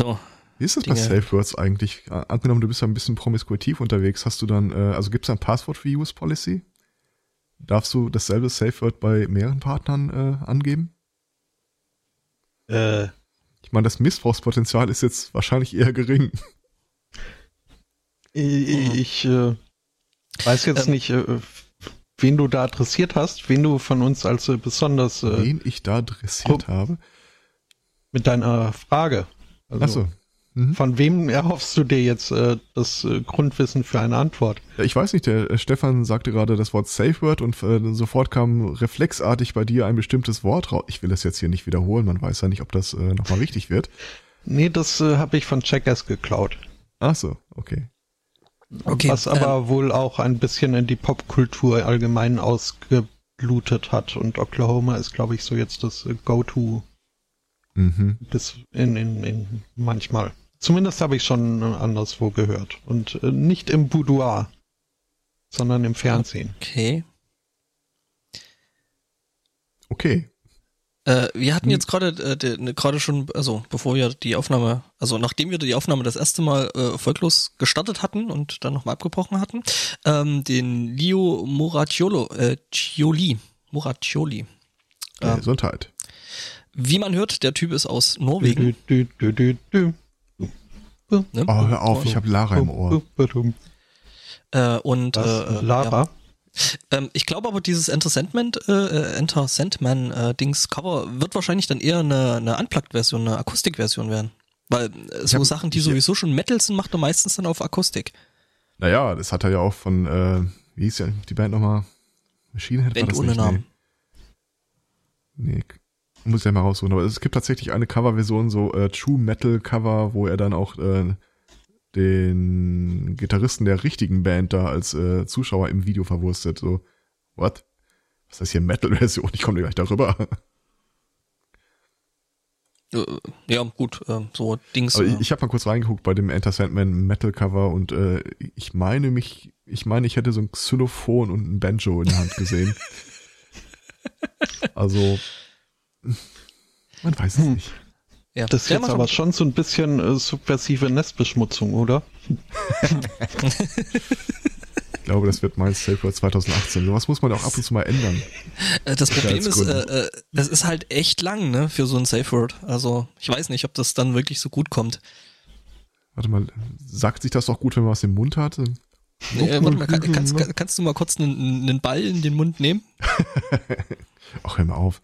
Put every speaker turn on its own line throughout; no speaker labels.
So.
Wie ist das bei Safe Words eigentlich? Angenommen, du bist ja ein bisschen promiskuitiv unterwegs, hast du dann, äh, also gibt es ein Passwort für Use Policy? Darfst du dasselbe Safe Word bei mehreren Partnern äh, angeben?
Äh.
Ich meine, das Missbrauchspotenzial ist jetzt wahrscheinlich eher gering.
Ich, ich äh, weiß jetzt ähm, nicht, äh, wen du da adressiert hast, wen du von uns als äh, besonders.
Äh, wen ich da adressiert habe?
Mit deiner Frage.
Also, Ach so.
Mhm. Von wem erhoffst du dir jetzt äh, das äh, Grundwissen für eine Antwort?
Ich weiß nicht, der äh, Stefan sagte gerade das Wort Safe Word und äh, sofort kam reflexartig bei dir ein bestimmtes Wort raus. Ich will das jetzt hier nicht wiederholen, man weiß ja nicht, ob das äh, nochmal richtig wird.
Nee, das äh, habe ich von Checkers geklaut.
Ach so, okay.
okay Was aber ähm, wohl auch ein bisschen in die Popkultur allgemein ausgeblutet hat und Oklahoma ist, glaube ich, so jetzt das äh, Go-To
Mhm.
Bis in, in, in manchmal. Zumindest habe ich schon anderswo gehört. Und äh, nicht im Boudoir, sondern im Fernsehen.
Okay.
Okay.
Äh, wir hatten hm. jetzt gerade äh, ne, gerade schon, also bevor wir die Aufnahme, also nachdem wir die Aufnahme das erste Mal äh, erfolglos gestartet hatten und dann nochmal abgebrochen hatten, ähm, den Leo Moracciolo, äh, Cioli, Moraccioli.
Äh, Gesundheit.
Wie man hört, der Typ ist aus Norwegen.
Du, du, du, ne? Oh, hör auf, ich habe Lara im Ohr.
Äh, und
äh, Lara?
Ja. Ähm, ich glaube aber, dieses Enter Sandman, äh, Enter Sandman äh, Dings Cover wird wahrscheinlich dann eher eine, eine Unplugged-Version, eine Akustik-Version werden. Weil äh, so hab, Sachen, die sowieso schon Metal sind, macht er meistens dann auf Akustik.
Naja, das hat er ja auch von, äh, wie hieß ja die Band nochmal? Machine Head
Band war das ohne nicht, Namen.
Nee. nee, muss ich ja mal raussuchen. Aber es gibt tatsächlich eine Coverversion, so äh, True Metal Cover, wo er dann auch äh, den Gitarristen der richtigen Band da als äh, Zuschauer im Video verwurstet. So, what? Was ist das hier Metal-Version? Ich komme gleich darüber.
Äh, ja, gut, äh, so Dings.
Aber ich, äh. ich habe mal kurz reingeguckt bei dem Enter Sandman Metal Cover und äh, ich meine mich, ich meine, ich hätte so ein Xylophon und ein Banjo in der Hand gesehen. also man weiß es hm. nicht.
Ja. Das ist jetzt aber schon so ein bisschen äh, subversive Nestbeschmutzung, oder?
ich glaube, das wird mein Safe Word 2018. Sowas muss man auch ab und zu mal ändern.
Äh, das Problem ist, äh, äh, es ist halt echt lang, ne, für so ein Safe Word. Also, ich weiß nicht, ob das dann wirklich so gut kommt.
Warte mal, sagt sich das doch gut, wenn man was im Mund hat?
Nee, warte mal, kann, kannst, kannst du mal kurz einen, einen Ball in den Mund nehmen?
Ach, hör mal auf.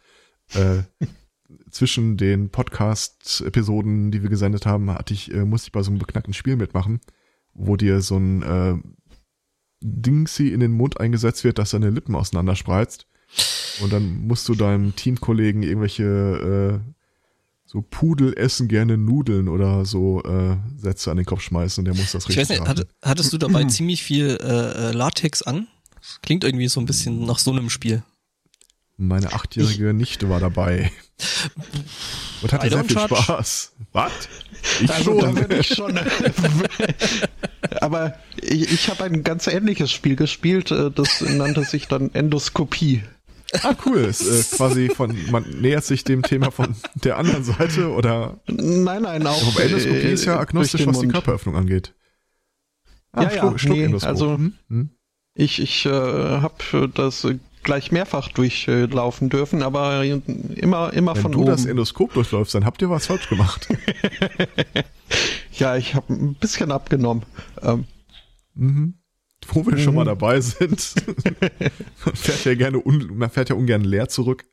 Äh, zwischen den Podcast-Episoden, die wir gesendet haben, hatte ich, äh, musste ich bei so einem beknackten Spiel mitmachen, wo dir so ein äh, Dingsy in den Mund eingesetzt wird, dass deine Lippen auseinanderspreizt. Und dann musst du deinem Teamkollegen irgendwelche äh, so Pudel essen gerne Nudeln oder so äh, Sätze an den Kopf schmeißen und der muss das richtig
ich weiß nicht, hattest du dabei ziemlich viel äh, äh, Latex an? Das klingt irgendwie so ein bisschen nach so einem Spiel.
Meine achtjährige ich, Nichte war dabei. Und hatte sehr viel charge. Spaß.
Was? Ich also, schon. ich schon. Aber ich, ich habe ein ganz ähnliches Spiel gespielt. Äh, das nannte sich dann Endoskopie.
Ah, cool. Ist, äh, quasi von, man nähert sich dem Thema von der anderen Seite oder?
Nein, nein, auch.
Aber Endoskopie äh, ist ja agnostisch, was die Körperöffnung angeht.
Ah, ja, Schluck, ja, nee, also hm? hm? ich, ich äh, habe das gleich mehrfach durchlaufen dürfen, aber immer, immer
Wenn
von
oben. Wenn du das Endoskop durchläufst, dann habt ihr was falsch gemacht.
ja, ich habe ein bisschen abgenommen. Ähm,
mhm. Wo wir mhm. schon mal dabei sind. man fährt ja gerne, man fährt ja ungern leer zurück.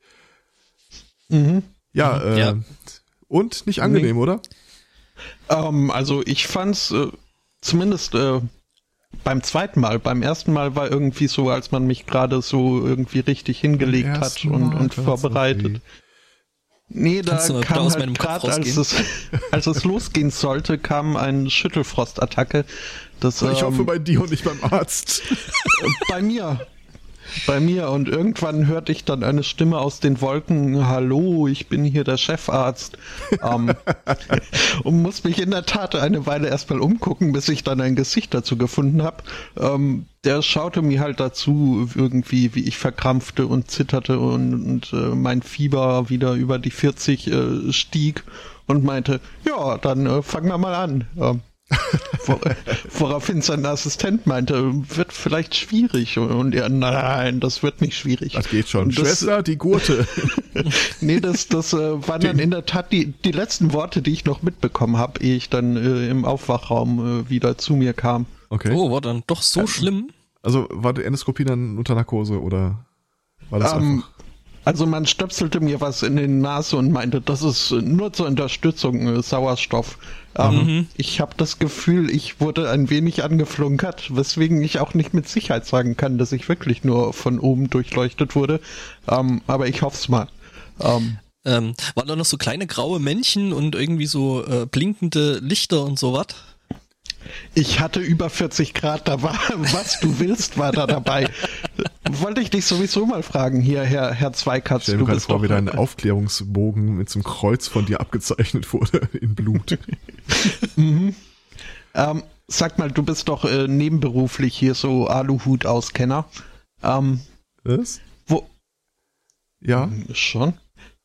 Mhm.
Ja, äh, ja. und nicht angenehm, nee. oder?
Ähm, also ich fand's äh, zumindest äh, beim zweiten Mal. Beim ersten Mal war irgendwie so, als man mich gerade so irgendwie richtig hingelegt hat und, und vorbereitet. Nee, da kam halt gerade, als es, als es losgehen sollte, kam eine Schüttelfrostattacke. Das,
ich ähm, hoffe bei dir und nicht beim Arzt.
bei mir bei mir und irgendwann hörte ich dann eine Stimme aus den Wolken, hallo, ich bin hier der Chefarzt ähm, und muss mich in der Tat eine Weile erstmal umgucken, bis ich dann ein Gesicht dazu gefunden habe. Ähm, der schaute mir halt dazu irgendwie, wie ich verkrampfte und zitterte und, und äh, mein Fieber wieder über die 40 äh, stieg und meinte, ja, dann äh, fangen wir mal an. Ähm, Wor woraufhin sein Assistent meinte, wird vielleicht schwierig. Und er, nein, das wird nicht schwierig.
Das geht schon. Das, Schwester, die Gurte.
nee, das, das äh, waren dann in der Tat die, die letzten Worte, die ich noch mitbekommen habe, ehe ich dann äh, im Aufwachraum äh, wieder zu mir kam.
Okay. Oh, war dann doch so schlimm?
Also war die Endoskopie dann unter Narkose oder war das um, ähm, einfach?
Also man stöpselte mir was in die Nase und meinte, das ist nur zur Unterstützung äh, Sauerstoff. Ähm, mhm. Ich habe das Gefühl, ich wurde ein wenig angeflunkert, weswegen ich auch nicht mit Sicherheit sagen kann, dass ich wirklich nur von oben durchleuchtet wurde. Ähm, aber ich hoffe es mal.
Ähm, ähm, waren da noch so kleine graue Männchen und irgendwie so äh, blinkende Lichter und sowas?
Ich hatte über 40 Grad, da war, was du willst, war da dabei. Wollte ich dich sowieso mal fragen, hier, Herr, Herr Zweikatz.
Stell mir gerade vor, wie dein Aufklärungsbogen mit so einem Kreuz von dir abgezeichnet wurde in Blut.
mhm. ähm, sag mal, du bist doch äh, nebenberuflich hier so Aluhut-Auskenner. Ähm,
was?
Wo?
Ja.
Schon.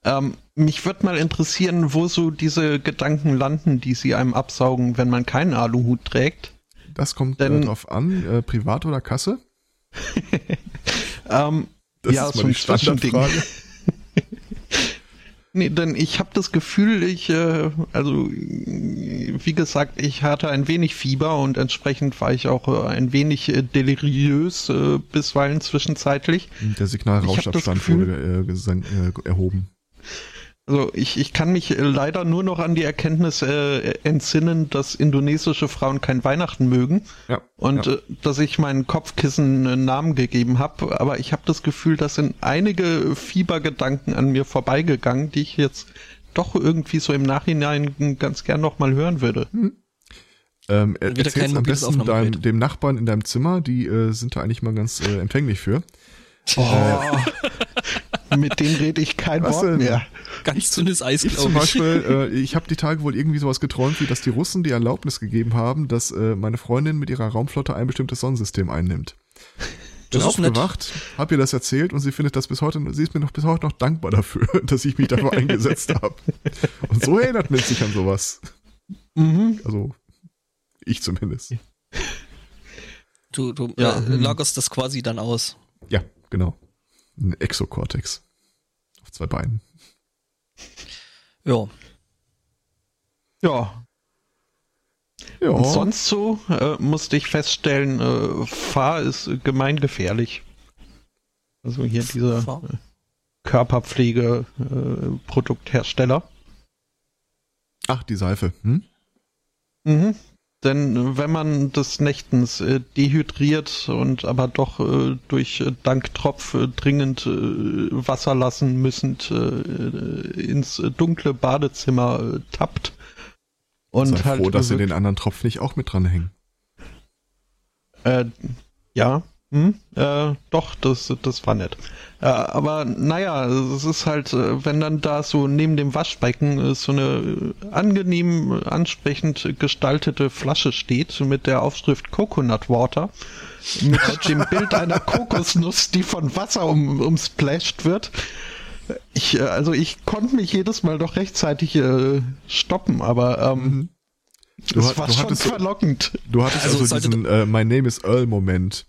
Ähm, mich würde mal interessieren, wo so diese Gedanken landen, die sie einem absaugen, wenn man keinen Aluhut trägt.
Das kommt äh, Denn, äh, drauf an, äh, privat oder Kasse?
ähm, das ja, ist so ein Standardfrage. nee, denn ich habe das Gefühl, ich, äh, also wie gesagt, ich hatte ein wenig Fieber und entsprechend war ich auch äh, ein wenig äh, deliriös äh, bisweilen zwischenzeitlich.
Der Signalrauschabstand wurde äh, erhoben.
Also ich, ich kann mich äh, leider nur noch an die Erkenntnis äh, entsinnen, dass indonesische Frauen kein Weihnachten mögen
ja,
und ja. Äh, dass ich meinen Kopfkissen einen Namen gegeben habe. Aber ich habe das Gefühl, dass sind einige Fiebergedanken an mir vorbeigegangen, die ich jetzt doch irgendwie so im Nachhinein ganz gern noch mal hören würde. Hm.
Ähm, erzähl's am besten deinem, dem Nachbarn in deinem Zimmer, die äh, sind da eigentlich mal ganz äh, empfänglich für.
Oh. Mit dem rede ich kein Was Wort mehr.
Ganz dünnes Eis,
ich zum Beispiel, äh, ich habe die Tage wohl irgendwie sowas geträumt, wie dass die Russen die Erlaubnis gegeben haben, dass äh, meine Freundin mit ihrer Raumflotte ein bestimmtes Sonnensystem einnimmt. Bin aufgewacht, hab ihr das erzählt und sie findet das bis heute, sie ist mir noch bis heute noch dankbar dafür, dass ich mich dafür eingesetzt habe. Und so erinnert man sich an sowas. Mhm. Also, ich zumindest.
Du, du ja, äh, lagerst das quasi dann aus.
Genau. Ein Exokortex. Auf zwei Beinen.
Ja.
Ja. Ja. Und sonst so äh, musste ich feststellen, äh, Fahr ist gemeingefährlich. Also hier dieser äh, Körperpflege-Produkthersteller.
Äh, Ach, die Seife. Hm?
Mhm. Denn wenn man des Nächtens äh, dehydriert und aber doch äh, durch äh, Danktropf äh, dringend äh, Wasser lassen müssend äh, ins dunkle Badezimmer tappt
und Sei halt froh, dass sie den anderen Tropf nicht auch mit dranhängen.
Äh, ja, hm? Äh, doch, das, das war nett. Äh, aber naja, es ist halt, äh, wenn dann da so neben dem Waschbecken äh, so eine angenehm ansprechend gestaltete Flasche steht mit der Aufschrift Coconut Water, mit dem Bild einer Kokosnuss, die von Wasser um, umsplashed wird. Ich, also ich konnte mich jedes Mal doch rechtzeitig äh, stoppen, aber ähm, mhm. Du, das war schon verlockend.
Du hattest also, also diesen äh, My Name is Earl Moment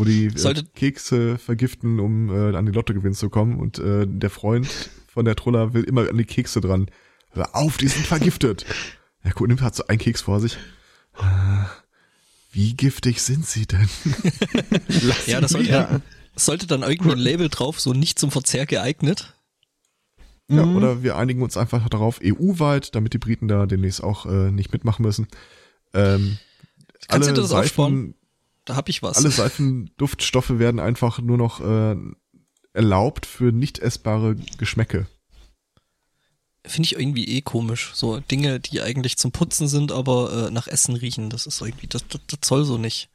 wo die äh, Kekse vergiften, um äh, an die Lottogewinn zu kommen und äh, der Freund von der Troller will immer an die Kekse dran. Hör auf, die sind vergiftet. Ja gut, nimmt halt so einen Keks vor sich. Äh, wie giftig sind sie denn?
ja, das sollte, ja. sollte dann irgendwie ein Label drauf, so nicht zum Verzehr geeignet.
Ja, mhm. oder wir einigen uns einfach darauf EU-weit, damit die Briten da demnächst auch äh, nicht mitmachen müssen. Ähm,
Kannst alle du das Seifen, aufsparen? Da hab ich was.
Alle Seifenduftstoffe werden einfach nur noch äh, erlaubt für nicht essbare Geschmäcke.
Finde ich irgendwie eh komisch. So Dinge, die eigentlich zum Putzen sind, aber äh, nach Essen riechen. Das ist irgendwie, das, das, das soll so nicht.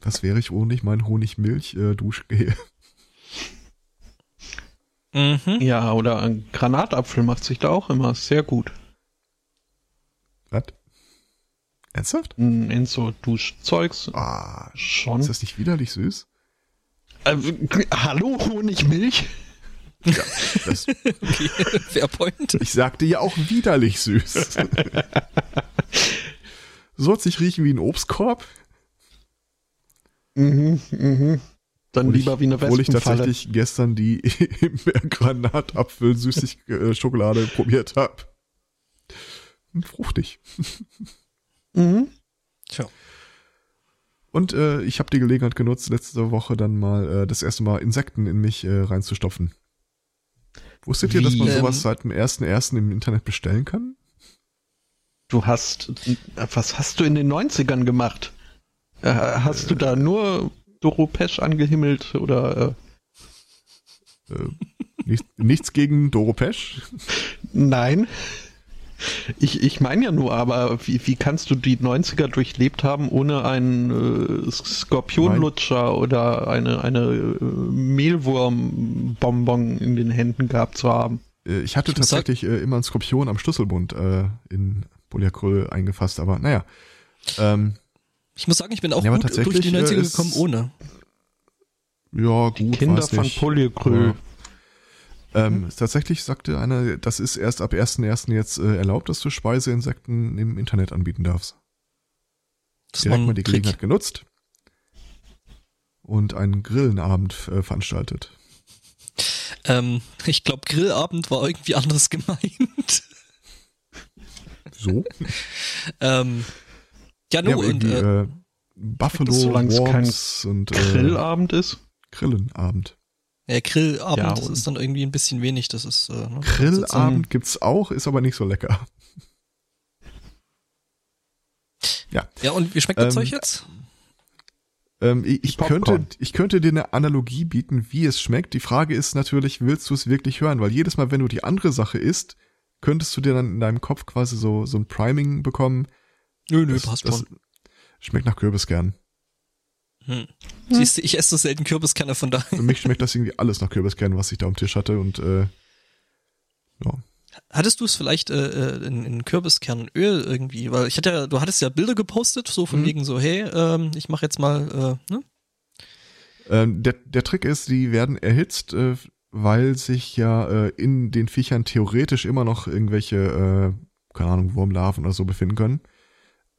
Was wäre ich ohne ich mein Honigmilch-Duschgel?
Äh, mhm. Ja, oder ein Granatapfel macht sich da auch immer sehr gut.
Was? Ernsthaft?
In so Duschzeugs.
Ah, schon. Ist das nicht widerlich süß?
Äh, hallo, Honigmilch?
Ja, das,
Okay, Fairpoint.
ich sagte ja auch widerlich süß. Soll sich riechen wie ein Obstkorb?
Mhm, mhm. Dann lieber
ich,
wie eine
Obwohl ich
Wespenfalle.
tatsächlich gestern die Granatapfel süßig äh, Schokolade probiert habe. Fruchtig.
Mhm.
Tja.
Und äh, ich habe die Gelegenheit genutzt, letzte Woche dann mal äh, das erste Mal Insekten in mich äh, reinzustopfen. Wusstet ihr, dass man
Wie,
sowas
ähm,
seit dem 1.1. im Internet bestellen kann?
Du hast, was hast du in den 90ern gemacht? Äh, Hast du da nur Doro Pesch angehimmelt oder äh,
Äh, nichts, nichts gegen Doro Pesch.
nein? Ich, ich meine ja nur, aber wie, wie kannst du die 90er durchlebt haben, ohne einen äh, Skorpionlutscher oder eine, eine äh, Mehlwurmbonbon in den Händen gehabt zu haben?
Äh, ich hatte
Ich
tatsächlich äh, immer einen Skorpion am Schlüsselbund äh, in Polyacryl eingefasst, aber naja. Ähm,
Ich muss sagen, ich bin auch
Ja,
gut durch die 90er
äh, ist-
gekommen ohne.
ja, gut,
Kinder
weiß
von. Polyacryl.
Ähm, Tatsächlich sagte einer, das ist erst ab 1.1. jetzt äh, erlaubt, dass du Speiseinsekten im Internet anbieten darfst.
Das
Direkt mal
ein
die
Trick.
Gelegenheit genutzt und einen Grillenabend äh, veranstaltet.
Ähm, ich glaube, Grillabend war irgendwie anders gemeint.
So?
ähm, ja, no,
ja,
und
irgendwie,
äh,
äh, Buffalo,
Solange es kein
Worms und äh,
Grillabend ist?
Grillenabend.
Ja, Grillabend,
Ja,
das ist dann irgendwie ein bisschen wenig. Das ist, äh, ne?
Grillabend gibt's auch, ist aber nicht so lecker. Ja,
Ja, und wie schmeckt das
Ähm,
Zeug jetzt?
ähm, ich, ich könnte, ich könnte dir eine Analogie bieten, wie es schmeckt. Die Frage ist natürlich, willst du es wirklich hören? Weil jedes Mal, wenn du die andere Sache isst, könntest du dir dann in deinem Kopf quasi so, so ein Priming bekommen.
Nö, nö,
Das-
passt
das
schon.
Schmeckt nach Kürbiskern.
Hm. Siehst du, ich esse so selten Kürbiskerner von daher.
Für mich schmeckt das irgendwie alles nach Kürbiskern, was ich da am Tisch hatte und äh, ja.
Hattest du es vielleicht äh, äh, in, in Kürbiskernöl irgendwie? Weil ich hatte ja, du hattest ja Bilder gepostet, so von
Mhm.
wegen so, hey, ähm, ich mache jetzt mal, äh, ne?
Ähm, der, der Trick ist, die werden erhitzt, äh, weil sich ja äh, in den Viechern theoretisch immer noch irgendwelche, äh, keine Ahnung, Wurmlarven oder so befinden können.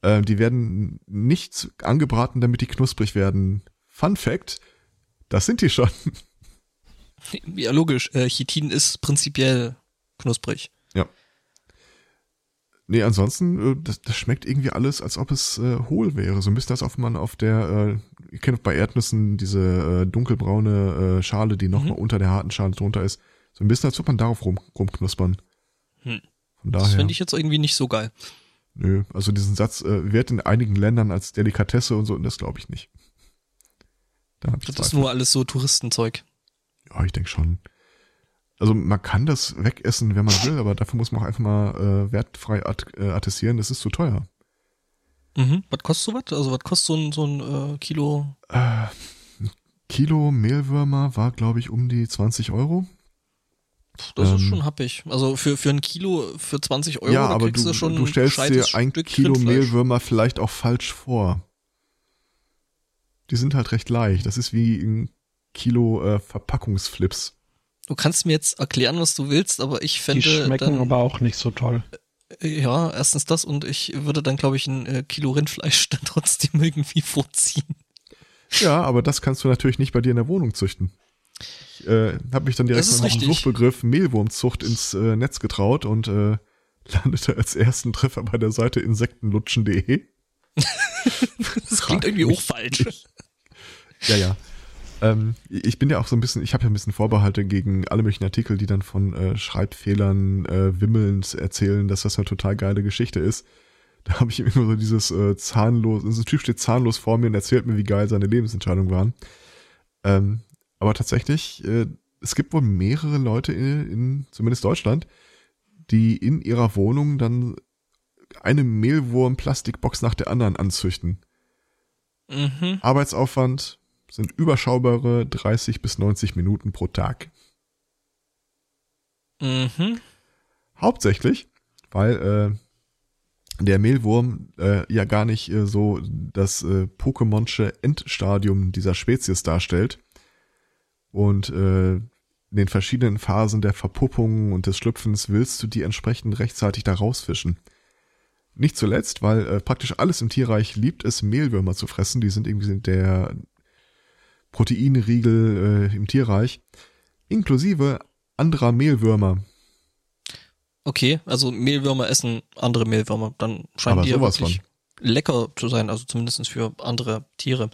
Äh, die werden nicht angebraten, damit die knusprig werden. Fun Fact, das sind die schon.
Ja, logisch. Äh, Chitin ist prinzipiell knusprig.
Nee, ansonsten, äh, das, das schmeckt irgendwie alles, als ob es äh, hohl wäre. So ein bisschen, als ob man auf der, äh, ihr kennt bei Erdnüssen diese äh, dunkelbraune äh, Schale, die noch
Mhm.
mal unter der harten Schale drunter ist. So ein bisschen, als ob man darauf rum, rumknuspern.
Hm.
Von
Das
daher,
finde ich jetzt irgendwie nicht so geil.
Nö, also diesen Satz äh, wird in einigen Ländern als Delikatesse und so, und das glaube ich nicht. Da ich
Das ist
Zweifel.
nur alles so Touristenzeug.
Ja, ich denke schon. Also man kann das wegessen, wenn man will, aber dafür muss man auch einfach mal äh, wertfrei at äh, attestieren, das ist zu teuer.
Mhm. Was kostet sowas? Also was kostet so ein, so ein äh, Kilo?
Äh, ein Kilo Mehlwürmer war, glaube ich, um die 20 Euro.
Das ist
Ähm,
schon happig. Also für, für ein Kilo für 20 Euro,
ja, aber
kriegst
du,
du schon
du stellst dir
gescheites
ein
Stück
Kilo. Mehlwürmer vielleicht auch falsch vor. Die sind halt recht leicht. Das ist wie ein Kilo äh, Verpackungsflips.
Du kannst mir jetzt erklären, was du willst, aber ich
Die
fände
schmecken
dann,
aber auch nicht so toll.
ja, erstens das und ich würde dann, glaube ich, ein äh, Kilo Rindfleisch dann trotzdem irgendwie vorziehen.
Ja, aber das kannst du natürlich nicht bei dir in der Wohnung züchten. Ich äh, habe mich dann direkt mit dem. Suchbegriff Mehlwurmzucht ins äh, Netz getraut und äh, landete als ersten Treffer bei der Seite insektenlutschen.de.
Das klingt irgendwie auch falsch.
Ja, ja. Ähm, ich bin ja auch so ein bisschen, ich habe ja ein bisschen Vorbehalte gegen alle möglichen Artikel, die dann von äh, Schreibfehlern äh, wimmelnd erzählen, dass das eine total geile Geschichte ist. Da habe ich immer so dieses äh, zahnlos, so ein Typ steht zahnlos vor mir und erzählt mir, wie geil seine Lebensentscheidungen waren. Ähm, aber tatsächlich, äh, es gibt wohl mehrere Leute in, in zumindest Deutschland, die in ihrer Wohnung dann eine Mehlwurm-Plastikbox nach der anderen anzüchten.
Mhm.
Arbeitsaufwand sind überschaubare 30 bis 90 Minuten pro Tag.
Mhm.
Hauptsächlich, weil äh, der Mehlwurm äh, ja gar nicht äh, so das äh, Pokémonsche Endstadium dieser Spezies darstellt. Und äh, in den verschiedenen Phasen der Verpuppung und des Schlüpfens willst du die entsprechend rechtzeitig da rausfischen. Nicht zuletzt, weil äh, praktisch alles im Tierreich liebt es, Mehlwürmer zu fressen. Die sind irgendwie der Proteinriegel äh, im Tierreich. Inklusive anderer Mehlwürmer.
Okay, also Mehlwürmer essen andere Mehlwürmer. Dann scheinen
Aber
die ja wirklich lecker zu sein, also zumindest für andere Tiere.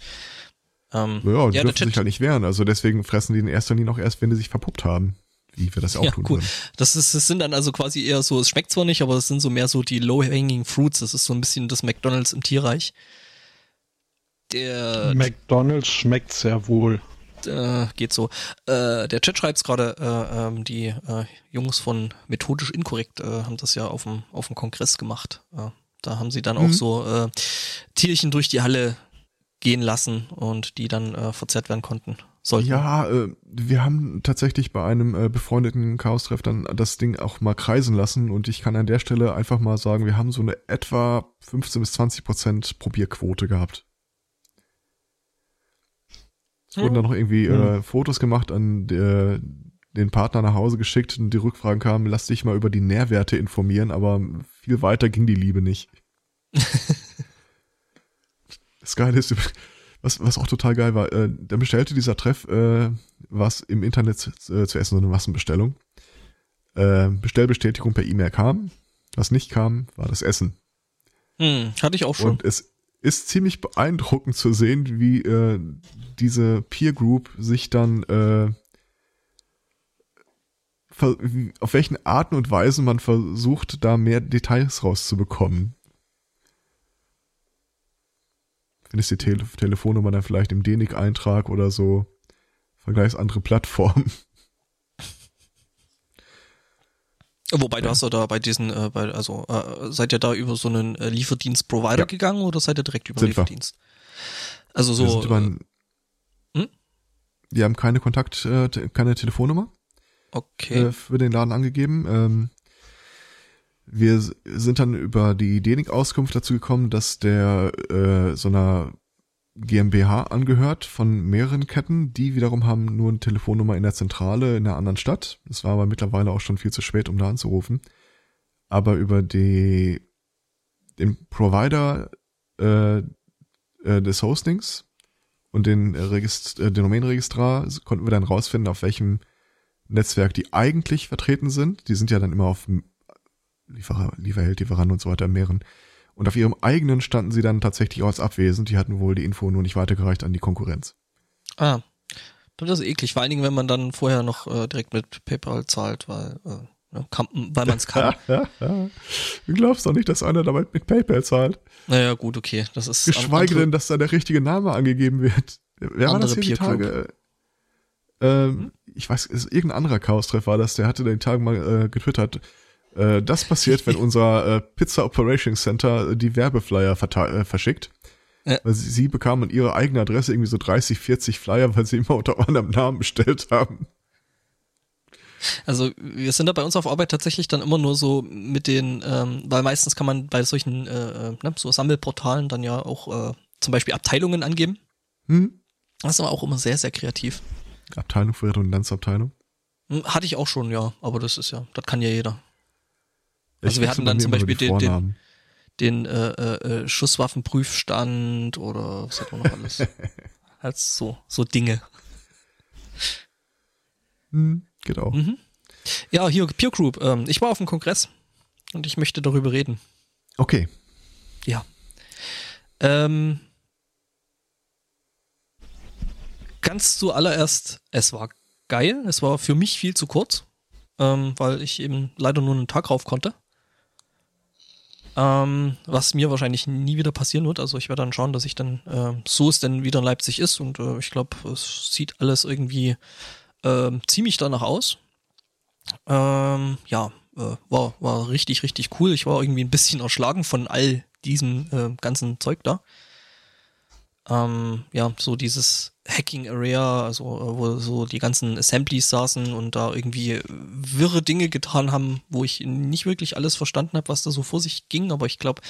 Ähm, ja, die
ja,
dürfen sich halt nicht wehren. Also deswegen fressen die in erster Linie auch erst, wenn die sich verpuppt haben. Wie wir das auch
ja,
tun
cool.
würden.
Das, ist, das sind dann also quasi eher so, es schmeckt zwar nicht, aber es sind so mehr so die low-hanging fruits. Das ist so ein bisschen das McDonalds im Tierreich.
Der McDonalds schmeckt sehr wohl.
Äh, geht so. Äh, der Chat schreibt gerade, äh, ähm, die äh, Jungs von Methodisch Inkorrekt äh, haben das ja auf dem auf dem Kongress gemacht. Äh, da haben sie dann mhm. auch so äh, Tierchen durch die Halle gehen lassen und die dann äh, verzerrt werden konnten. Sollten.
Ja, äh, wir haben tatsächlich bei einem äh, befreundeten Chaos-Treff dann das Ding auch mal kreisen lassen und ich kann an der Stelle einfach mal sagen, wir haben so eine etwa 15 bis 20 Prozent Probierquote gehabt. Es wurden dann noch irgendwie äh, Fotos gemacht an der, den Partner nach Hause geschickt und die Rückfragen kamen, lass dich mal über die Nährwerte informieren, aber viel weiter ging die Liebe nicht. das Geile ist, was, was auch total geil war, äh, dann bestellte dieser Treff äh, was im Internet zu, äh, zu essen, so eine Massenbestellung. Äh, Bestellbestätigung per E-Mail kam. Was nicht kam, war das Essen.
Hm, hatte ich auch schon.
Und es ist ziemlich beeindruckend zu sehen, wie äh, diese Peer Group sich dann äh, auf welchen Arten und Weisen man versucht, da mehr Details rauszubekommen. Findest die Tele Telefonnummer dann vielleicht im DENIC-Eintrag oder so. Vergleichs andere Plattformen.
Wobei du hast ja da bei diesen, äh, bei, also äh, seid ihr da über so einen äh, Lieferdienst-Provider ja. gegangen oder seid ihr direkt über
sind
Lieferdienst? Wir. Also so.
Wir, sind über ein, hm? wir haben keine Kontakt, äh, keine Telefonnummer.
Okay.
Äh, für den Laden angegeben. Ähm, wir sind dann über die DENIC-Auskunft dazu gekommen, dass der äh, so einer GmbH angehört von mehreren Ketten. Die wiederum haben nur eine Telefonnummer in der Zentrale in einer anderen Stadt. Es war aber mittlerweile auch schon viel zu spät, um da anzurufen. Aber über die den Provider äh, äh, des Hostings und den, Regist äh, den Domainregistrar konnten wir dann rausfinden, auf welchem Netzwerk die eigentlich vertreten sind. Die sind ja dann immer auf Lieferer, Lieferheld, Lieferant und so weiter mehreren. Und auf ihrem eigenen standen sie dann tatsächlich auch als abwesend. Die hatten wohl die Info nur nicht weitergereicht an die Konkurrenz.
Ah, das ist eklig. Vor allen Dingen, wenn man dann vorher noch äh, direkt mit PayPal zahlt, weil, äh, kann, weil man es kann.
du glaubst doch nicht, dass einer damit mit PayPal zahlt.
Naja, gut, okay. Das ist
Geschweige denn, dass da der richtige Name angegeben wird. Wer war das hier die Tage? Ähm, hm? Ich weiß, irgendein anderer Chaos-Treff war das, der hatte den Tag mal äh, getwittert. Äh, das passiert, wenn unser äh, Pizza Operations Center die Werbeflyer äh, verschickt. Ja. Weil sie, sie bekamen ihre eigene Adresse irgendwie so 30, 40 Flyer, weil sie immer unter anderem Namen bestellt haben.
Also wir sind da bei uns auf Arbeit tatsächlich dann immer nur so mit den, ähm, weil meistens kann man bei solchen äh, äh ne, so Sammelportalen dann ja auch äh, zum Beispiel Abteilungen angeben. Hm? Das ist aber auch immer sehr, sehr kreativ.
Abteilung für Redundanzabteilung?
Hm, hatte ich auch schon, ja, aber das ist ja, das kann ja jeder. Also wir hatten dann zum Beispiel den, den, den äh, äh, Schusswaffenprüfstand oder was hat man noch alles? halt so, so Dinge.
Hm, genau. Mhm.
Ja, hier Peer Group. Ähm, ich war auf dem Kongress und ich möchte darüber reden.
Okay.
Ja. Ähm, ganz zuallererst, es war geil. Es war für mich viel zu kurz, ähm, weil ich eben leider nur einen Tag rauf konnte. Ähm, was mir wahrscheinlich nie wieder passieren wird. Also ich werde dann schauen, dass ich dann, äh, so es denn wieder in Leipzig ist und äh, ich glaube, es sieht alles irgendwie äh, ziemlich danach aus. Ähm, ja, äh, war, war richtig, richtig cool. Ich war irgendwie ein bisschen erschlagen von all diesem äh, ganzen Zeug da ähm, ja, so dieses Hacking Area, also wo so die ganzen Assemblies saßen und da irgendwie wirre Dinge getan haben, wo ich nicht wirklich alles verstanden habe, was da so vor sich ging, aber ich glaube,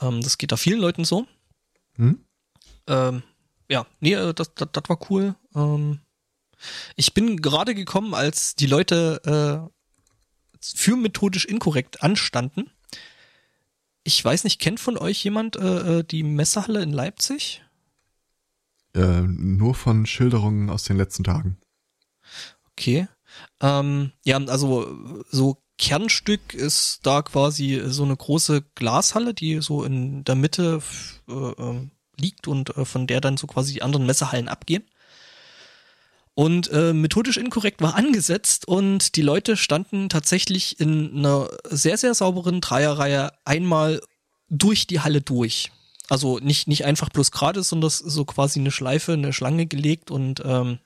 ähm, das geht da vielen Leuten so. Hm? Ähm, ja, nee, äh, das, das, das war cool. Ähm, Ich bin gerade gekommen, als die Leute äh, für methodisch inkorrekt anstanden. Ich weiß nicht, kennt von euch jemand äh, äh die Messehalle in Leipzig?
Äh, nur von Schilderungen aus den letzten Tagen.
Okay. Ähm, ja, also so Kernstück ist da quasi so eine große Glashalle, die so in der Mitte äh, ähm, liegt und äh, von der dann so quasi die anderen Messehallen abgehen. Und äh, methodisch inkorrekt war angesetzt und die Leute standen tatsächlich in einer sehr, sehr sauberen Dreierreihe einmal durch die Halle durch. Also nicht, nicht einfach bloß gerade, sondern so quasi eine Schleife, eine Schlange gelegt und ähm,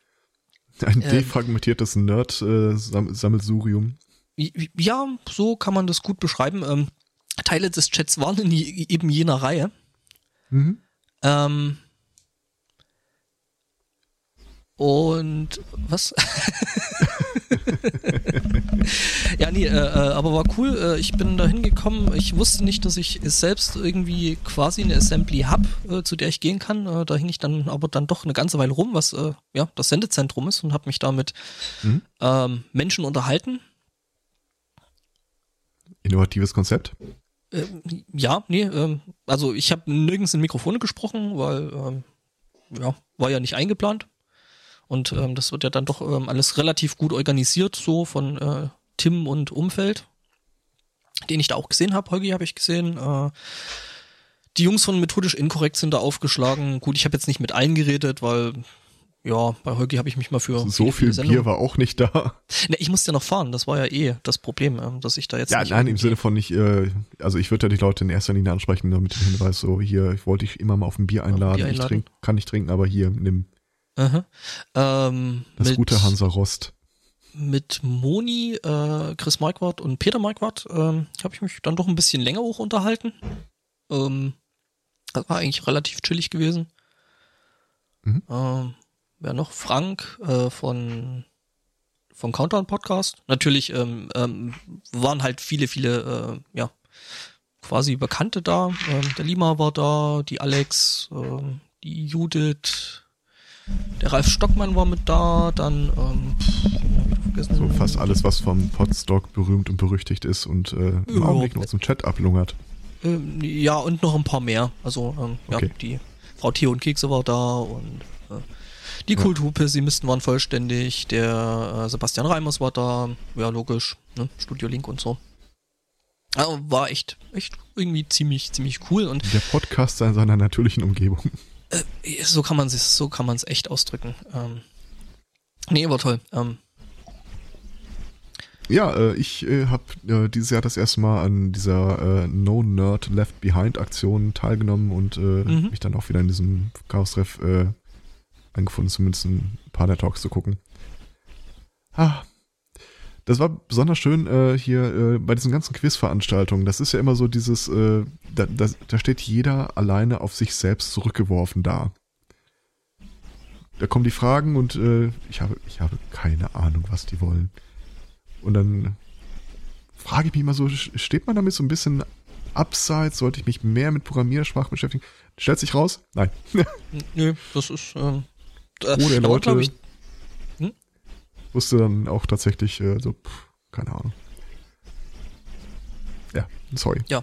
ein ähm, defragmentiertes Nerd-Sammelsurium.
Äh, ja, so kann man das gut beschreiben. Ähm, Teile des Chats waren in die, eben jener Reihe. Mhm. Ähm, und was? ja, nee, äh, äh, aber war cool. Äh, ich bin da hingekommen. Ich wusste nicht, dass ich selbst irgendwie quasi eine Assembly habe, äh, zu der ich gehen kann. Äh, da hing ich dann aber dann doch eine ganze Weile rum, was äh, ja das Sendezentrum ist und habe mich da mit mhm. ähm, Menschen unterhalten.
Innovatives Konzept?
ja, nee, ähm, also ich habe nirgends in Mikrofone gesprochen, weil ähm, ja, war ja nicht eingeplant. Und ähm, das wird ja dann doch ähm, alles relativ gut organisiert, so von äh, Tim und Umfeld, den ich da auch gesehen habe. Holgi habe ich gesehen. Äh, die Jungs von Methodisch Inkorrekt sind da aufgeschlagen. Gut, ich habe jetzt nicht mit allen geredet, weil ja, bei Holgi habe ich mich mal für.
So viel Bier war auch nicht da.
Ne, ich musste ja noch fahren, das war ja eh das Problem, ähm, dass ich da jetzt.
Ja, nein, im Sinne von nicht, äh, also ich würde ja die Leute in erster Linie ansprechen, nur mit dem Hinweis, so hier, ich wollte dich immer mal auf ein Bier einladen. Bier einladen. Ich trink, kann nicht trinken, aber hier, nimm.
Aha. Ähm,
das mit, gute Hansa Rost.
Mit Moni, äh, Chris Marquardt und Peter Marquardt ähm, habe ich mich dann doch ein bisschen länger hoch unterhalten. Ähm, das war eigentlich relativ chillig gewesen. Mhm. Ähm, wer noch? Frank äh, von vom Countdown Podcast. Natürlich ähm, ähm, waren halt viele, viele, äh, ja, quasi Bekannte da. Ähm, der Lima war da, die Alex, ähm, die Judith, der Ralf Stockmann war mit da, dann ähm,
vergessen. So fast alles, was vom Podstock berühmt und berüchtigt ist und äh, im ja, Augenblick noch zum Chat ablungert.
Ähm, ja, und noch ein paar mehr. Also ähm, okay. ja, die Frau Theo und Kekse war da und äh, die ja. Kulturpessimisten waren vollständig, der äh, Sebastian Reimers war da, ja logisch, ne? Studio Link und so. Also war echt, echt irgendwie ziemlich, ziemlich cool und
der Podcast in seiner natürlichen Umgebung.
Äh, so kann man es, so kann man es echt ausdrücken. Ähm, nee, war toll. Ähm,
ja, äh, ich äh, habe äh, dieses Jahr das erste Mal an dieser äh, No Nerd Left Behind Aktion teilgenommen und äh, mhm. mich dann auch wieder in diesem Chaos-Treff äh, angefunden, zumindest ein paar der Talks zu gucken. Ah, das war besonders schön äh, hier äh, bei diesen ganzen Quizveranstaltungen. Das ist ja immer so dieses, äh, da, da, da steht jeder alleine auf sich selbst zurückgeworfen da. Da kommen die Fragen und äh, ich, habe, ich habe keine Ahnung, was die wollen. Und dann frage ich mich mal so, steht man damit so ein bisschen abseits? Sollte ich mich mehr mit Programmiersprachen beschäftigen? Stellt sich raus? Nein.
Nö, das ist. Ähm,
Oder Leute. Ich, wusste dann auch tatsächlich äh, so, pff, keine Ahnung. Ja, sorry.
Ja.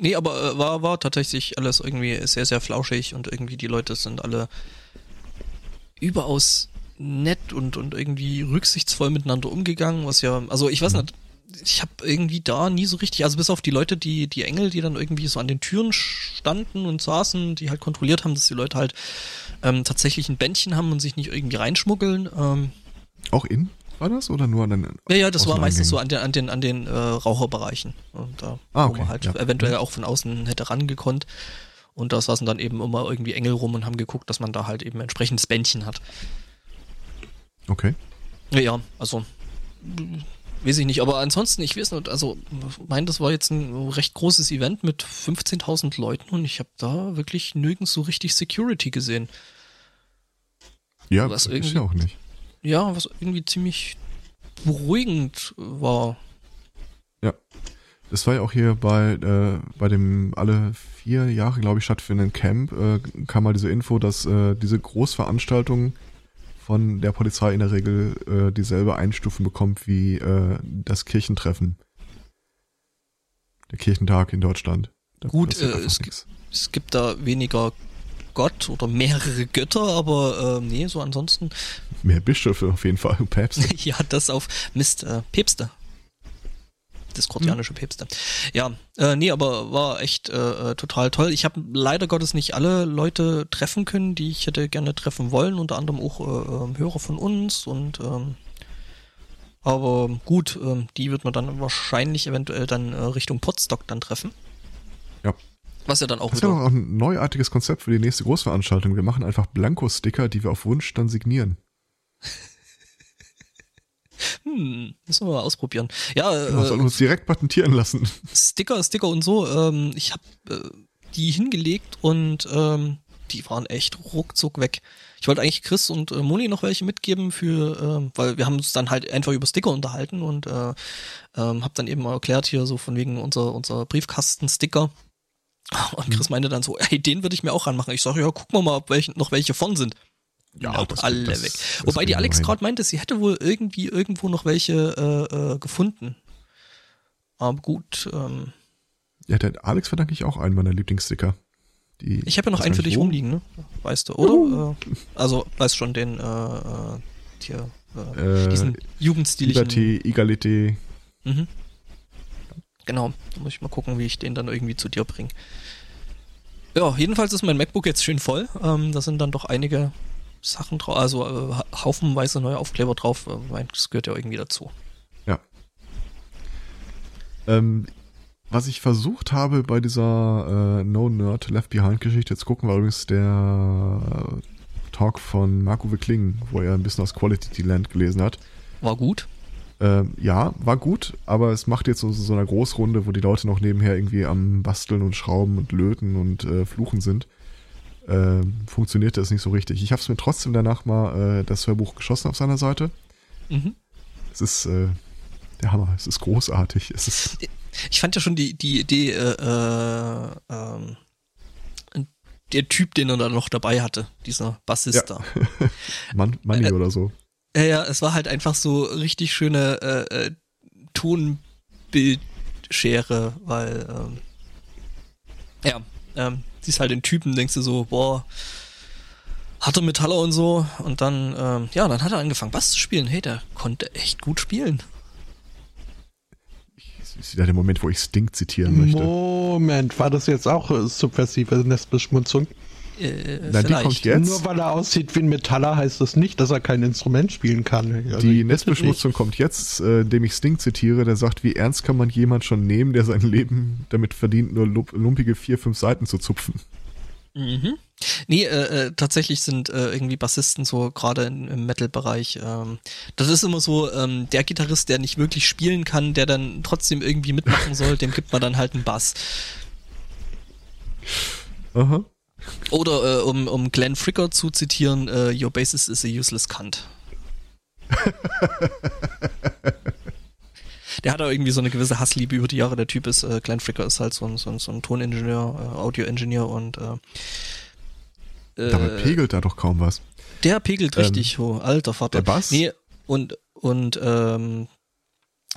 Nee, aber äh, war, war tatsächlich alles irgendwie sehr, sehr flauschig und irgendwie die Leute sind alle überaus nett und, und irgendwie rücksichtsvoll miteinander umgegangen, was ja, also ich weiß mhm. nicht, ich habe irgendwie da nie so richtig, also bis auf die Leute, die, die Engel, die dann irgendwie so an den Türen standen und saßen, die halt kontrolliert haben, dass die Leute halt ähm, tatsächlich ein Bändchen haben und sich nicht irgendwie reinschmuggeln. Ähm,
auch in war das oder nur an den
Ja, ja, das war meistens so an den, an den, an den äh, Raucherbereichen. Und da, ah, okay. wo man halt ja. eventuell auch von außen hätte rangekonnt. Und da saßen dann eben immer irgendwie Engel rum und haben geguckt, dass man da halt eben entsprechendes Bändchen hat.
Okay.
Ja, ja, also weiß ich nicht, aber ansonsten, ich weiß nicht, also mein, das war jetzt ein recht großes Event mit 15.000 Leuten und ich habe da wirklich nirgends so richtig Security gesehen.
Ja, was ist ja auch nicht
ja, was irgendwie ziemlich beruhigend war.
Ja. Das war ja auch hier bei, äh, bei dem alle vier Jahre, glaube ich, stattfindenden Camp, äh, kam mal diese Info, dass äh, diese Großveranstaltungen von der Polizei in der Regel äh, dieselbe Einstufung bekommt wie äh, das Kirchentreffen. Der Kirchentag in Deutschland.
Da Gut, äh, es, gibt, es gibt da weniger Gott oder mehrere Götter, aber äh, nee, so ansonsten.
Mehr Bischöfe auf jeden Fall,
Päpste. ja, das auf Mist, äh, Päpste. Diskordianische hm. Päpste. Ja, äh, nee, aber war echt äh, äh, total toll. Ich habe leider Gottes nicht alle Leute treffen können, die ich hätte gerne treffen wollen, unter anderem auch äh, ähm, Hörer von uns und ähm, aber gut, ähm, die wird man dann wahrscheinlich eventuell dann äh, Richtung Potstock dann treffen.
Ja.
Was ja dann auch
das ist ja auch ein neuartiges Konzept für die nächste Großveranstaltung. Wir machen einfach Blanko-Sticker, die wir auf Wunsch dann signieren.
hm, müssen wir mal ausprobieren. Ja,
genau, äh, sollen uns direkt patentieren lassen.
Sticker, Sticker und so. Ähm, ich habe äh, die hingelegt und ähm, die waren echt ruckzuck weg. Ich wollte eigentlich Chris und äh, Moni noch welche mitgeben für, äh, weil wir haben uns dann halt einfach über Sticker unterhalten und äh, ähm, habe dann eben erklärt hier so von wegen unser unser Briefkasten-Sticker und Chris meinte dann so, ey, den würde ich mir auch ranmachen. Ich sage, ja, gucken wir mal, ob welche, noch welche von sind. Ja, nope, alle das, weg. Das Wobei die Alex gerade meinte, sie hätte wohl irgendwie irgendwo noch welche äh, äh, gefunden. Aber gut. Ähm,
ja, der Alex verdanke ich auch einen meiner Lieblingssticker.
Die, ich habe ja noch einen für dich wo? rumliegen, ne? Weißt du, oder? Uh. also, weißt schon, den äh, äh hier, äh, diesen jugendstilichen.
Liberty, Egalité. Mhm.
Genau, da muss ich mal gucken, wie ich den dann irgendwie zu dir bringe. Ja, jedenfalls ist mein MacBook jetzt schön voll. Ähm, da sind dann doch einige Sachen drauf, also äh, haufenweise neue Aufkleber drauf. Äh, das gehört ja irgendwie dazu.
Ja. Ähm, was ich versucht habe bei dieser äh, No Nerd Left Behind Geschichte, jetzt gucken wir übrigens der Talk von Marco Wickling, wo er ein bisschen aus Quality Land gelesen hat.
War gut.
Ähm, ja, war gut, aber es macht jetzt so, so eine Großrunde, wo die Leute noch nebenher irgendwie am Basteln und Schrauben und Löten und äh, Fluchen sind. Äh, funktionierte es nicht so richtig. Ich habe es mir trotzdem danach mal äh, das Hörbuch geschossen auf seiner Seite. Mhm. Es ist äh, der Hammer, es ist großartig. Es ist
ich fand ja schon die, die Idee, äh, äh, ähm, der Typ, den er da noch dabei hatte, dieser Bassist ja. da.
Man, Money äh, oder so.
Ja, ja, es war halt einfach so richtig schöne äh, äh, Tonbildschere, weil ähm, ja, ähm, siehst halt den Typen, denkst du so, boah, hatte Metaller und so und dann, ähm, ja, dann hat er angefangen Bass zu spielen. Hey, der konnte echt gut spielen.
ist wieder der Moment, wo ich Sting zitieren möchte.
Moment, war das jetzt auch subversive Nestbeschmutzung?
Äh, Na, die kommt
jetzt. Nur weil er aussieht wie ein Metaller, heißt das nicht, dass er kein Instrument spielen kann.
Also die Netzbeschmutzung kommt jetzt, äh, indem ich Sting zitiere, der sagt, wie ernst kann man jemand schon nehmen, der sein Leben damit verdient, nur lumpige vier, fünf Seiten zu zupfen.
Mhm. Nee, äh, äh, tatsächlich sind äh, irgendwie Bassisten so gerade im Metal-Bereich. Ähm, das ist immer so, ähm, der Gitarrist, der nicht wirklich spielen kann, der dann trotzdem irgendwie mitmachen soll, dem gibt man dann halt einen Bass. Aha. Oder äh, um, um Glenn Fricker zu zitieren, uh, Your bassist is a useless cunt. der hat auch irgendwie so eine gewisse Hassliebe über die Jahre. Der Typ ist, äh, Glenn Fricker ist halt so ein, so ein, so ein Toningenieur, äh, Audioingenieur und äh,
Dabei äh, pegelt da doch kaum was.
Der pegelt richtig ähm, hoch, alter Vater.
Der Bass?
Nee, und, und ähm,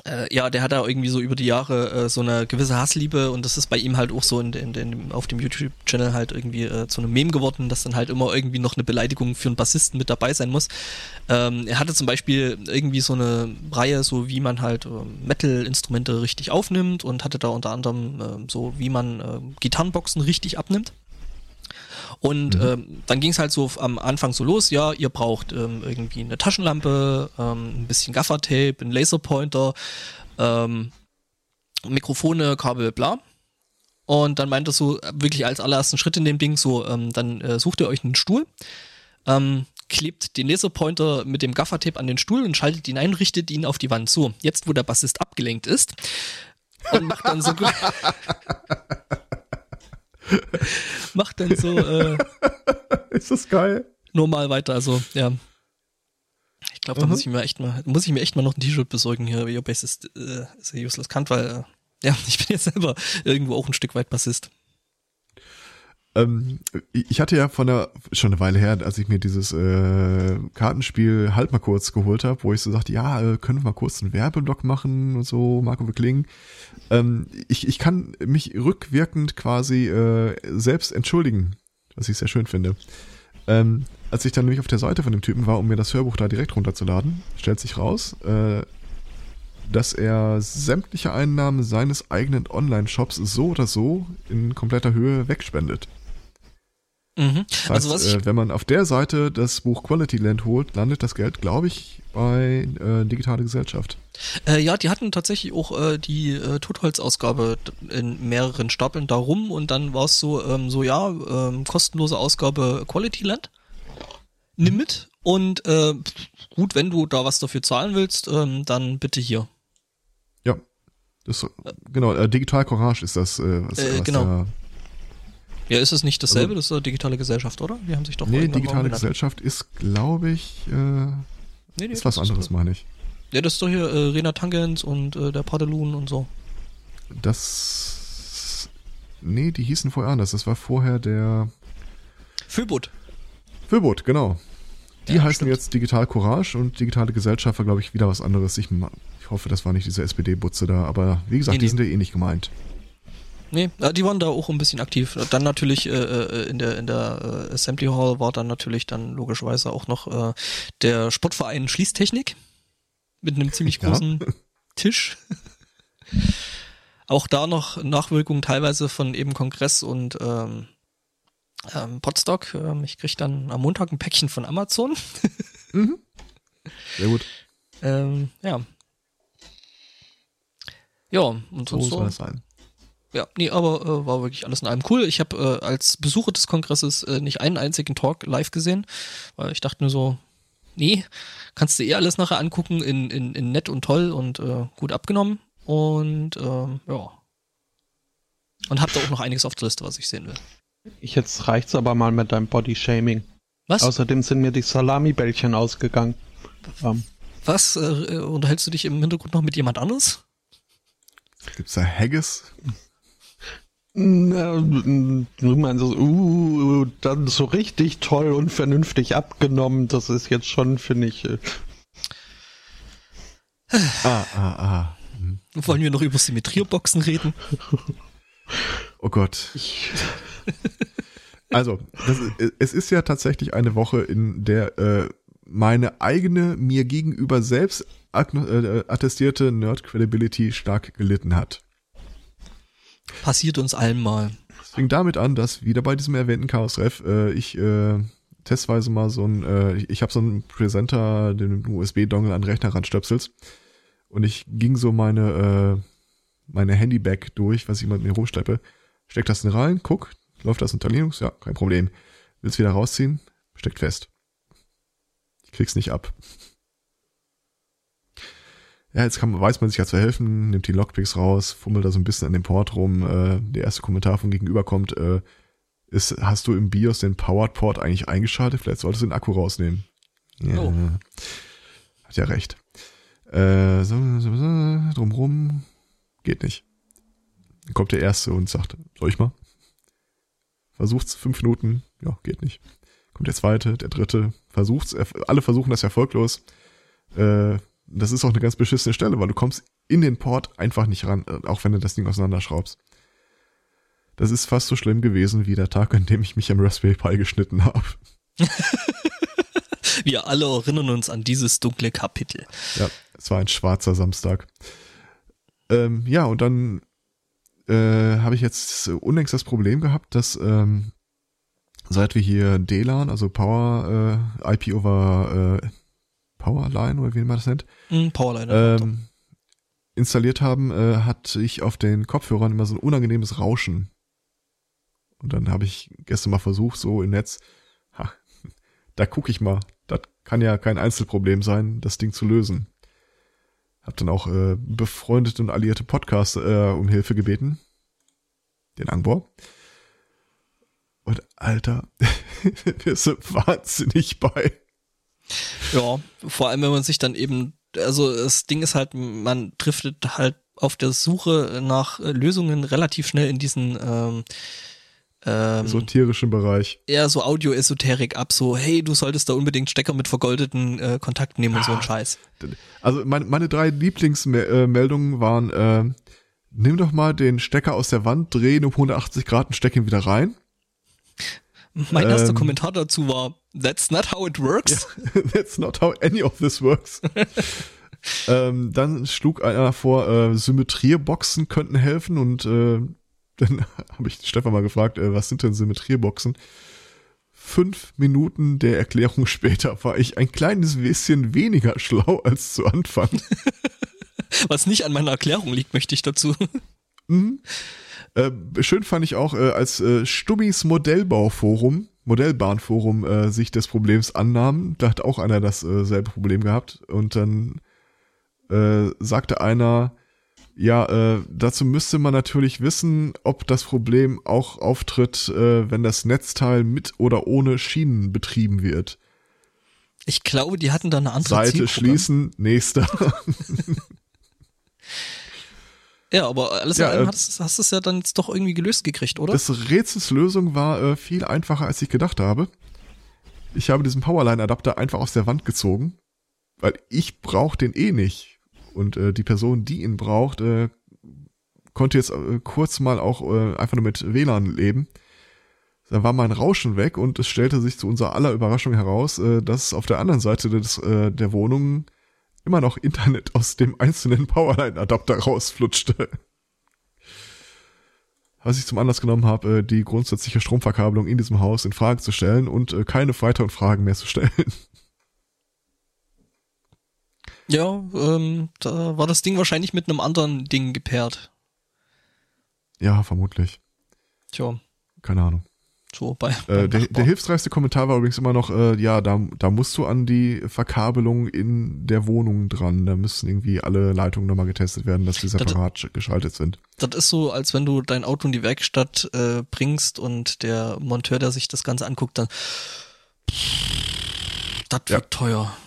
äh, ja, der hat da irgendwie so über die Jahre äh, so eine gewisse Hassliebe und das ist bei ihm halt auch so in, in, in auf dem YouTube-Channel halt irgendwie äh, zu einem Meme geworden, dass dann halt immer irgendwie noch eine Beleidigung für einen Bassisten mit dabei sein muss. Ähm, er hatte zum Beispiel irgendwie so eine Reihe, so wie man halt äh, Metal-Instrumente richtig aufnimmt und hatte da unter anderem äh, so, wie man äh, Gitarrenboxen richtig abnimmt. Und mhm. ähm, dann ging es halt so am Anfang so los, ja, ihr braucht ähm, irgendwie eine Taschenlampe, ähm, ein bisschen Gaffertape, ein Laserpointer, ähm, Mikrofone, Kabel, bla. Und dann meint er so, wirklich als allerersten Schritt in dem Ding, so, ähm, dann äh, sucht ihr euch einen Stuhl, ähm, klebt den Laserpointer mit dem Gaffertape an den Stuhl und schaltet ihn ein, richtet ihn auf die Wand. So, jetzt wo der Bassist abgelenkt ist und macht dann so gut. macht dann so. Äh,
ist das geil?
Normal weiter, also ja. Ich glaube, da muss ich mir echt mal, muss ich mir echt mal noch ein T-Shirt besorgen hier. Your Bass ist, äh, ist useless Kant, weil äh, ja, ich bin jetzt selber irgendwo auch ein Stück weit Bassist.
Ähm, ich hatte ja von der, schon eine Weile her, als ich mir dieses äh, Kartenspiel halt mal kurz geholt habe, wo ich so sagte, ja, äh, können wir mal kurz einen Werbeblock machen und so, Marco Wickling. Ähm, ich, ich kann mich rückwirkend quasi äh, selbst entschuldigen, was ich sehr schön finde. Ähm, als ich dann nämlich auf der Seite von dem Typen war, um mir das Hörbuch da direkt runterzuladen, stellt sich raus, äh, dass er sämtliche Einnahmen seines eigenen Online-Shops so oder so in kompletter Höhe wegspendet.
Mhm.
Das heißt, also was ich äh, wenn man auf der Seite das Buch Quality Land holt, landet das Geld, glaube ich, bei äh, Digitale Gesellschaft.
Äh, ja, die hatten tatsächlich auch äh, die äh, Totholz-Ausgabe in mehreren Stapeln darum und dann war es so, ähm, so ja, ähm, kostenlose Ausgabe Quality Land. Nimm mit und äh, gut, wenn du da was dafür zahlen willst, ähm, dann bitte hier.
Ja, das, genau, äh, Digital Courage ist das, äh, was,
äh,
was
genau.
da
ja, ist es nicht dasselbe? Also, das ist eine digitale Gesellschaft, oder? Die haben sich doch
Nee, digitale Gesellschaft ist, glaube ich, äh, nee, nee, ist was anderes, meine ich.
Ja, das ist doch hier äh, Rena Tangens und äh, der Padelun und so.
Das. Nee, die hießen vorher anders. Das war vorher der.
Föbot.
Föbot, genau. Die
Ja,
heißen
stimmt.
jetzt Digital Courage und digitale Gesellschaft war, glaube ich, wieder was anderes. Ich, ich hoffe, das war nicht diese SPD-Butze da, aber wie gesagt,
Nee,
die
nee.
sind ja eh nicht gemeint.
Nee, äh, die waren da auch ein bisschen aktiv. Dann natürlich äh, äh, in der in der äh, Assembly Hall war dann natürlich dann logischerweise auch noch äh, der Sportverein Schließtechnik mit einem ziemlich
Ja.
großen Tisch. auch da noch Nachwirkungen teilweise von eben Kongress und ähm, ähm, Podstock. Ähm, ich krieg dann am Montag ein Päckchen von Amazon.
Sehr gut.
ähm, ja. Ja, und
So
sonst
soll
so.
das sein.
Ja, nee, aber äh, war wirklich alles in allem cool. Ich habe äh, als Besucher des Kongresses äh, nicht einen einzigen Talk live gesehen, weil ich dachte nur so, nee, kannst du eh alles nachher angucken in, in, in nett und toll und äh, gut abgenommen. Und ähm, ja. Und hab da auch noch einiges auf der Liste, was ich sehen will.
Ich jetzt reicht's aber mal mit deinem Body-Shaming.
Was?
Außerdem sind mir die Salami-Bällchen ausgegangen. Ähm,
Was? Äh, unterhältst du dich im Hintergrund noch mit jemand anderes?
Gibt's da Haggis?
Na, du meinst so, uh, dann so richtig toll und vernünftig abgenommen. Das ist jetzt schon, finde ich, äh,
Ah, ah, ah. Hm.
Wollen wir noch über Symmetrierboxen reden?
Oh Gott. Also, das, es ist ja tatsächlich eine Woche, in der äh, meine eigene, mir gegenüber selbst äh, attestierte Nerd Credibility stark gelitten hat.
Passiert uns allen mal.
Es fing damit an, dass wieder bei diesem erwähnten Chaos Ref äh, ich äh, testweise mal so ein, äh, ich, habe so einen Presenter, den USB-Dongle an den Rechner ranstöpselst und ich ging so meine äh, meine Handybag durch, was ich mit mir rumschleppe, steck das in rein, guck, läuft das unter Linux? Ja, kein Problem. Willst wieder rausziehen? Steckt fest. Ich krieg's nicht ab. Ja, jetzt kann, man- weiß man sich ja zu helfen, nimmt die Lockpicks raus, fummelt da so ein bisschen an dem Port rum. Äh, der erste Kommentar von gegenüber kommt, äh, ist, hast du im BIOS den Powered Port eigentlich eingeschaltet? Vielleicht solltest du den Akku rausnehmen. Ja,
Oh.
hat ja recht. Äh, so, so, so, drumrum geht nicht. Dann kommt der erste und sagt, soll ich mal? Versucht's fünf Minuten, ja, geht nicht. Kommt der zweite, der dritte, versucht's, er- alle versuchen das erfolglos. Äh, das ist auch eine ganz beschissene Stelle, weil du kommst in den Port einfach nicht ran, äh, auch wenn du das Ding auseinanderschraubst. Das ist fast so schlimm gewesen wie der Tag, an dem ich mich am Raspberry Pi geschnitten habe.
Wir alle erinnern uns an dieses dunkle Kapitel.
Ja, es war ein schwarzer Samstag. Ähm, ja, und dann äh, habe ich jetzt unlängst das Problem gehabt, dass ähm, seit wir hier DLAN, also Power äh, IP over äh, Powerline oder wie man das nennt,
Hm, Powerline.
ähm, installiert haben, äh, hatte ich auf den Kopfhörern immer so ein unangenehmes Rauschen. Und dann habe ich gestern mal versucht, so im Netz, ha, da gucke ich mal. Das kann ja kein Einzelproblem sein, das Ding zu lösen. Hab dann auch äh, befreundete und alliierte Podcasts äh, um Hilfe gebeten. Den Angbor. Und Alter, wir sind wahnsinnig bei.
Ja, vor allem wenn man sich dann eben, also das Ding ist halt, man driftet halt auf der Suche nach äh, Lösungen relativ schnell in diesen ähm,
ähm, esoterischen Bereich.
Eher so Audio-Esoterik ab, so, hey, du solltest da unbedingt Stecker mit vergoldeten äh, Kontakten nehmen und so ein ah, Scheiß.
Also meine, meine drei Lieblingsmeldungen waren, äh, nimm doch mal den Stecker aus der Wand, dreh ihn um 180 Grad und steck ihn wieder rein.
Mein erster ähm, Kommentar dazu war, that's not how it works.
Yeah, that's not how any of this works. ähm, dann schlug einer vor, äh, Symmetrierboxen könnten helfen und äh, dann habe ich Stefan mal gefragt, äh, was sind denn Symmetrierboxen? Fünf Minuten der Erklärung später war ich ein kleines bisschen weniger schlau als zu Anfang.
was nicht an meiner Erklärung liegt, möchte ich dazu.
Mhm. Äh, schön fand ich auch, äh, als äh, Stubbis Modellbauforum, Modellbahnforum äh, sich des Problems annahm, da hat auch einer dasselbe äh, Problem gehabt und dann äh, sagte einer, ja, äh, dazu müsste man natürlich wissen, ob das Problem auch auftritt, äh, wenn das Netzteil mit oder ohne Schienen betrieben wird.
Ich glaube, die hatten da eine andere
Seite Zielprogramm. schließen, nächster.
Ja, aber alles ja, in allem äh, hast, hast du es ja dann jetzt doch irgendwie gelöst gekriegt, oder?
Das Rätsels Lösung war äh, viel einfacher, als ich gedacht habe. Ich habe diesen Powerline-Adapter einfach aus der Wand gezogen, weil ich brauche den eh nicht. Und äh, die Person, die ihn braucht, äh, konnte jetzt äh, kurz mal auch äh, einfach nur mit WLAN leben. Da war mein Rauschen weg und es stellte sich zu unserer aller Überraschung heraus, äh, dass auf der anderen Seite des, äh, der Wohnung immer noch Internet aus dem einzelnen Powerline-Adapter rausflutschte. Was ich zum Anlass genommen habe, äh, die grundsätzliche Stromverkabelung in diesem Haus in Frage zu stellen und äh, keine weiteren Fragen mehr zu stellen.
Ja, ähm, da war das Ding wahrscheinlich mit einem anderen Ding gepaart.
Ja, vermutlich.
Tja.
Keine Ahnung.
So bei,
äh, der, der hilfsreichste Kommentar war übrigens immer noch, äh, ja, da, da musst du an die Verkabelung in der Wohnung dran. Da müssen irgendwie alle Leitungen nochmal getestet werden, dass die separat das, geschaltet sind.
Das ist so, als wenn du dein Auto in die Werkstatt äh, bringst und der Monteur, der sich das Ganze anguckt, dann das wird ja. teuer.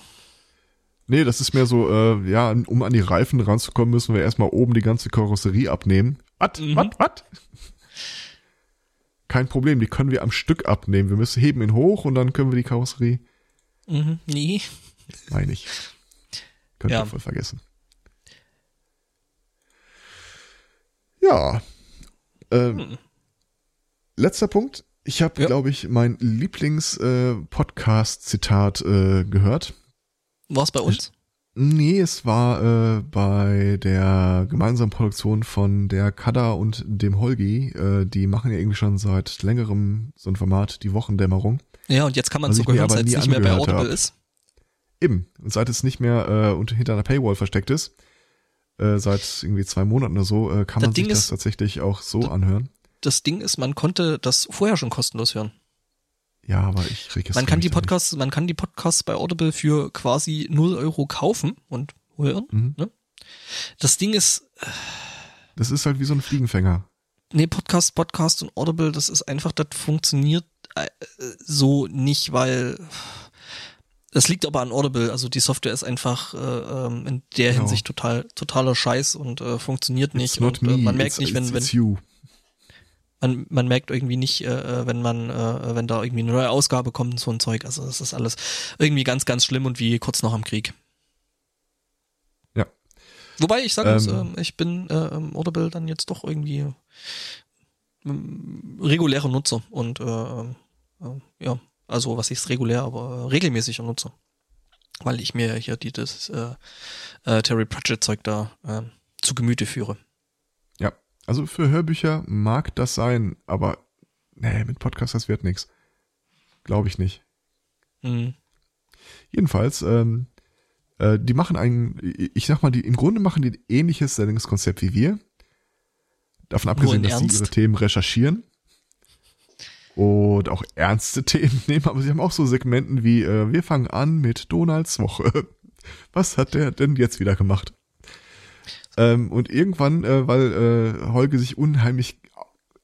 Nee, das ist mehr so, äh, ja, um an die Reifen ranzukommen, müssen wir erstmal oben die ganze Karosserie abnehmen. Was? Mhm. Was? Was? Kein Problem, die können wir am Stück abnehmen. Wir müssen heben ihn hoch und dann können wir die Karosserie.
Mhm, nie.
Meine ich. Könnt ihr voll vergessen. Ja. Ähm, hm. Letzter Punkt. Ich habe, ja. glaube ich, mein Lieblings-Podcast-Zitat äh, äh, gehört.
War es bei uns?
Nee, es war äh, bei der gemeinsamen Produktion von der Kada und dem Holgi. Äh, die machen ja irgendwie schon seit längerem so ein Format, die Wochendämmerung.
Ja, und jetzt kann man sogar hören, seit es nicht mehr bei Audible hab. ist.
Eben, und seit es nicht mehr äh, unter, hinter einer Paywall versteckt ist, äh, seit irgendwie zwei Monaten oder so, äh, kann das man Ding sich das tatsächlich auch so anhören.
Das Ding ist, man konnte das vorher schon kostenlos hören.
Ja, aber ich registriere
Man kann die Podcasts, man kann die Podcasts bei Audible für quasi 0 Euro kaufen und hören. Mhm. Ne? Das Ding ist.
Das ist halt wie so ein Fliegenfänger.
Nee, Podcast, Podcast und Audible, das ist einfach, das funktioniert äh, so nicht, weil das liegt aber an Audible. Also die Software ist einfach äh, ähm, in der genau. Hinsicht total totaler Scheiß und äh, funktioniert nicht. und äh, man merkt it's, nicht, wenn, wenn man, man merkt irgendwie nicht, äh, äh, wenn man, äh, wenn da irgendwie eine neue Ausgabe kommt und so ein Zeug. Also das ist alles irgendwie ganz, ganz schlimm und wie kurz noch am Krieg.
Ja.
Wobei ich sagen ähm, muss, äh, ich bin äh, Audible dann jetzt doch irgendwie äh, regulärer Nutzer und äh, äh, ja, also was ich regulär, aber äh, regelmäßiger Nutzer. Weil ich mir hier die, das äh, äh, Terry Pratchett Zeug da äh, zu Gemüte führe.
Also für Hörbücher mag das sein, aber nee, mit Podcast das wird nichts. Glaube ich nicht. Mhm. Jedenfalls, ähm, äh, die machen ein, ich sag mal, die im Grunde machen die ein ähnliches Sendungskonzept wie wir. Davon abgesehen, dass Ernst? sie ihre Themen recherchieren und auch ernste Themen nehmen, aber sie haben auch so Segmenten wie äh, wir fangen an mit Donalds Woche. Was hat der denn jetzt wieder gemacht? Ähm, und irgendwann, äh, weil äh, Holge sich unheimlich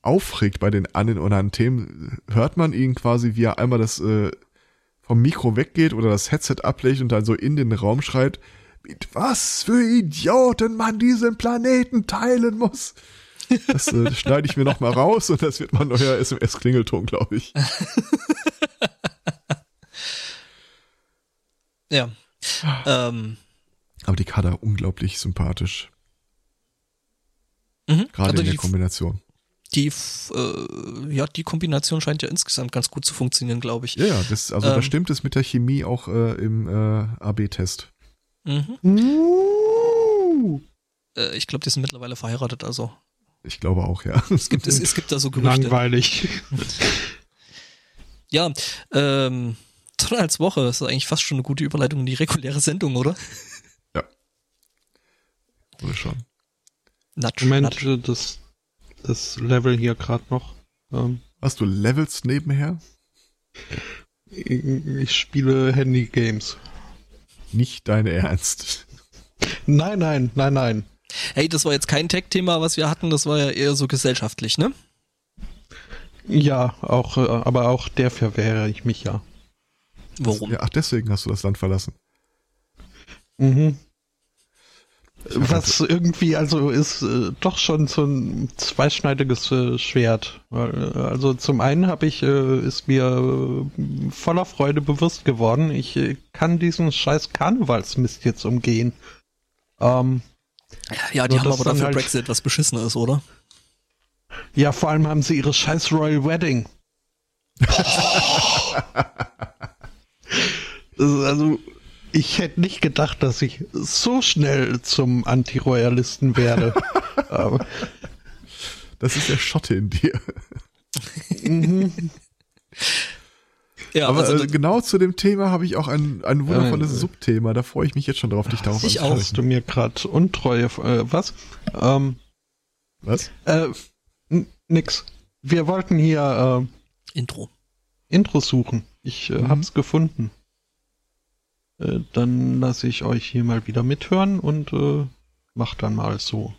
aufregt bei den an oder anderen Themen, hört man ihn quasi, wie er einmal das äh, vom Mikro weggeht oder das Headset ablegt und dann so in den Raum schreit, mit was für Idioten man diesen Planeten teilen muss. Das äh, schneide ich mir noch mal raus und das wird mein neuer SMS-Klingelton, glaube ich.
ja. Ähm,
Aber die Kader unglaublich sympathisch.
Mhm.
Gerade
Also
in der
die,
Kombination.
die, äh, ja, die Kombination scheint ja insgesamt ganz gut zu funktionieren, glaube ich.
Ja, ja, das, also da
Ähm.
stimmt es mit der Chemie auch äh, im äh, AB-Test.
Mhm.
Uh,
Äh, ich glaube, die sind mittlerweile verheiratet, also
Ich glaube auch, ja.
es gibt, es, es gibt da so Gerüchte.
langweilig.
Ja, ähm, Donalds Woche ist eigentlich fast schon eine gute Überleitung in die reguläre Sendung, oder?
Oder schon.
Natsch,
Moment, äh, das, das Level hier gerade noch. Ähm,
Hast du Levels nebenher?
ich, ich spiele Handy-Games.
Nicht dein Ernst.
Nein, nein, nein, nein.
Hey, das war jetzt kein Tech-Thema, was wir hatten, das war ja eher so gesellschaftlich, ne?
Ja, auch, äh, aber auch der verwehre ich mich ja.
Warum?
Ja, ach, deswegen hast du das Land verlassen.
Mhm. Was irgendwie also ist äh, doch schon so ein zweischneidiges äh, Schwert. Äh, Also zum einen habe ich äh, ist mir äh, voller Freude bewusst geworden, ich äh, kann diesen scheiß Karnevalsmist jetzt umgehen. Ähm,
Ja, die haben aber dafür
halt-
Brexit, was beschissen ist, oder?
ja, vor allem haben sie ihre scheiß Royal Wedding. Also ich hätte nicht gedacht, dass ich so schnell zum Anti-Royalisten werde. Aber,
Das ist der Schotte in dir.
mhm.
Ja,
Aber
also
äh, genau zu dem Thema habe ich auch ein, ein wundervolles
Äh,
Subthema. Da freue ich mich jetzt schon drauf, dich darauf
ich auch.
du mir gerade Untreue, äh, was? Ähm,
Was?
äh, nix. Wir wollten hier
Intro.
äh, Intro suchen. Ich äh,
Mhm.
hab's gefunden. Äh, dann lasse ich euch hier mal wieder mithören und äh, mach dann mal so.